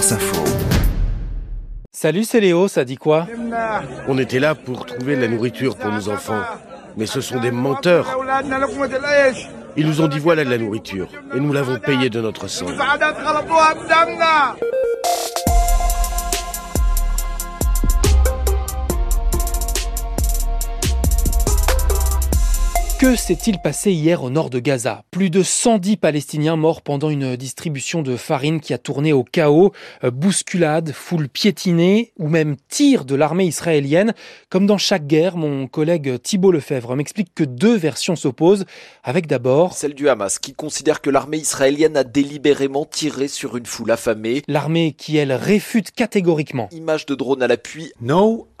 France Info. Salut, c'est Léo, ça dit quoi? On était là pour trouver la nourriture pour nos enfants. Mais ce sont des menteurs. Ils nous ont dit voilà de la nourriture. Et nous l'avons payé de notre sang. Que s'est-il passé hier au nord de Gaza? Plus de 110 Palestiniens morts pendant une distribution de farine qui a tourné au chaos, euh, bousculade, foule piétinée ou même tir de l'armée israélienne. Comme dans chaque guerre, mon collègue Thibault Lefebvre m'explique que deux versions s'opposent, avec d'abord celle du Hamas qui considère que l'armée israélienne a délibérément tiré sur une foule affamée. L'armée qui, elle, réfute catégoriquement. Image de drone à l'appui.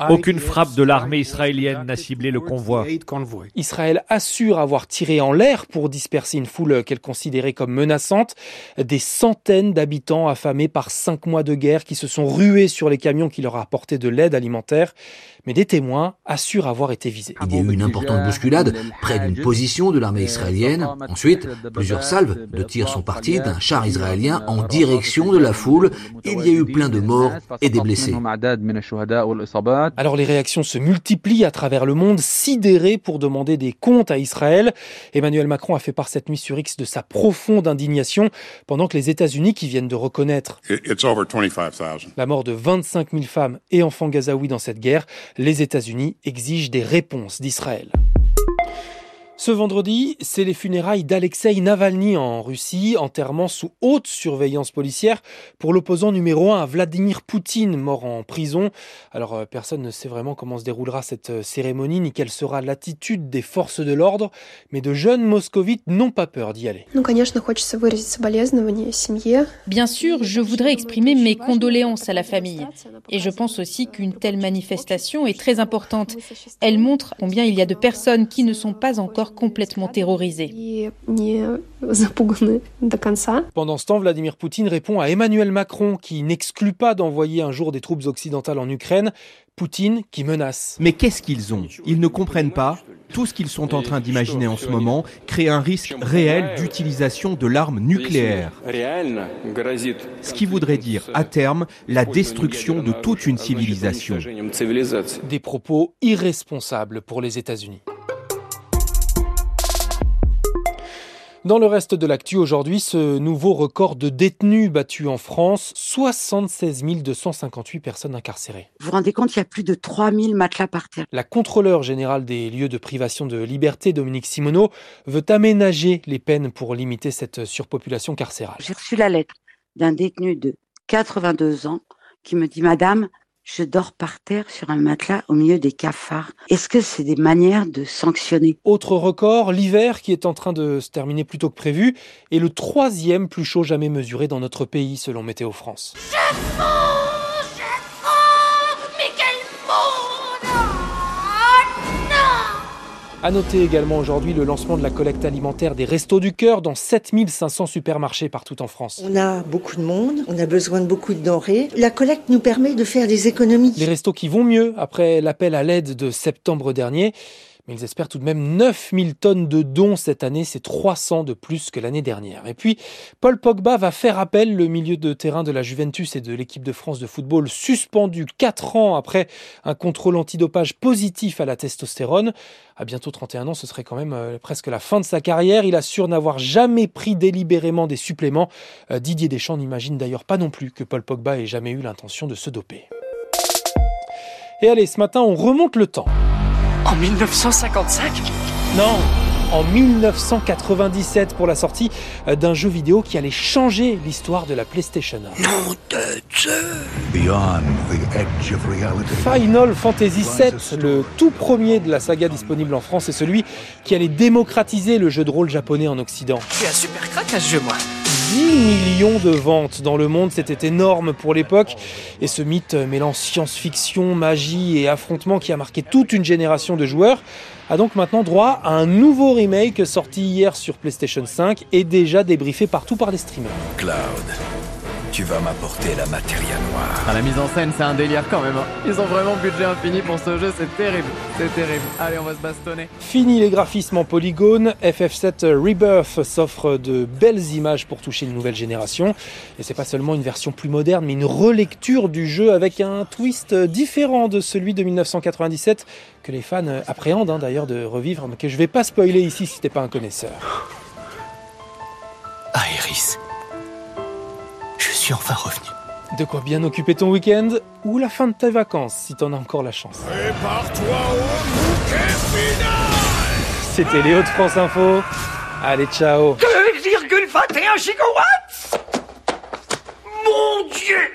Aucune frappe de l'armée israélienne n'a ciblé le convoi. Israël assure avoir tiré en l'air pour disperser une foule qu'elle considérait comme menaçante. Des centaines d'habitants affamés par cinq mois de guerre qui se sont rués sur les camions qui leur apportaient de l'aide alimentaire. Mais des témoins assurent avoir été visés. Il y a eu une importante bousculade près d'une position de l'armée israélienne. Ensuite, plusieurs salves de tirs sont parties d'un char israélien en direction de la foule. Il y a eu plein de morts et des blessés. Alors les réactions se multiplient à travers le monde, sidérés pour demander des comptes à Israël. Emmanuel Macron a fait part cette nuit sur X de sa profonde indignation pendant que les États-Unis, qui viennent de reconnaître la mort de 25 000 femmes et enfants gazaouis dans cette guerre, les États-Unis exigent des réponses d'Israël. Ce vendredi, c'est les funérailles d'Alexei Navalny en Russie, enterrement sous haute surveillance policière pour l'opposant numéro un à Vladimir Poutine, mort en prison. Alors euh, personne ne sait vraiment comment se déroulera cette euh, cérémonie ni quelle sera l'attitude des forces de l'ordre, mais de jeunes moscovites n'ont pas peur d'y aller. Bien sûr, je voudrais exprimer mes condoléances à la famille. Et je pense aussi qu'une telle manifestation est très importante. Elle montre combien il y a de personnes qui ne sont pas encore complètement terrorisés. Pendant ce temps, Vladimir Poutine répond à Emmanuel Macron qui n'exclut pas d'envoyer un jour des troupes occidentales en Ukraine. Poutine qui menace. Mais qu'est-ce qu'ils ont? Ils ne comprennent pas. Tout ce qu'ils sont en train d'imaginer en ce moment crée un risque réel d'utilisation de l'arme nucléaire. Ce qui voudrait dire, à terme, la destruction de toute une civilisation. Des propos irresponsables pour les États-Unis. Dans le reste de l'actu aujourd'hui, ce nouveau record de détenus battu en France, 76 258 personnes incarcérées. Vous vous rendez compte, il y a plus de 3000 matelas par terre. La contrôleur générale des lieux de privation de liberté, Dominique Simoneau, veut aménager les peines pour limiter cette surpopulation carcérale. J'ai reçu la lettre d'un détenu de 82 ans qui me dit Madame, je dors par terre sur un matelas au milieu des cafards. Est-ce que c'est des manières de sanctionner? Autre record, l'hiver qui est en train de se terminer plus tôt que prévu est le troisième plus chaud jamais mesuré dans notre pays selon Météo France. À noter également aujourd'hui le lancement de la collecte alimentaire des Restos du Cœur dans 7500 supermarchés partout en France. On a beaucoup de monde, on a besoin de beaucoup de denrées. La collecte nous permet de faire des économies. Les restos qui vont mieux après l'appel à l'aide de septembre dernier. Mais ils espèrent tout de même 9000 tonnes de dons cette année, c'est 300 de plus que l'année dernière. Et puis, Paul Pogba va faire appel, le milieu de terrain de la Juventus et de l'équipe de France de football, suspendu 4 ans après un contrôle antidopage positif à la testostérone. À bientôt 31 ans, ce serait quand même euh, presque la fin de sa carrière. Il assure n'avoir jamais pris délibérément des suppléments. Euh, Didier Deschamps n'imagine d'ailleurs pas non plus que Paul Pogba ait jamais eu l'intention de se doper. Et allez, ce matin, on remonte le temps. En 1955 Non en 1997 pour la sortie euh, d'un jeu vidéo qui allait changer l'histoire de la PlayStation 1. Non de Final Fantasy VII, le tout premier de la saga disponible en France, est celui qui allait démocratiser le jeu de rôle japonais en Occident. Je suis un super crack à ce jeu, moi 10 millions de ventes dans le monde, c'était énorme pour l'époque. Et ce mythe mêlant science-fiction, magie et affrontement qui a marqué toute une génération de joueurs a donc maintenant droit à un nouveau remake sorti hier sur PlayStation 5 et déjà débriefé partout par les streamers. Tu vas m'apporter la matière noire. Ah, la mise en scène, c'est un délire quand même. Hein. Ils ont vraiment budget infini pour ce jeu, c'est terrible. C'est terrible. Allez, on va se bastonner. Fini les graphismes en polygone. FF7 Rebirth s'offre de belles images pour toucher une nouvelle génération. Et c'est pas seulement une version plus moderne, mais une relecture du jeu avec un twist différent de celui de 1997 que les fans appréhendent hein, d'ailleurs de revivre, mais que je vais pas spoiler ici si t'es pas un connaisseur. Aéris enfin revenu. De quoi bien occuper ton week-end ou la fin de tes vacances si t'en as encore la chance. Prépare-toi au final C'était Léo de France Info. Allez, ciao 2,21 gigawatts Mon Dieu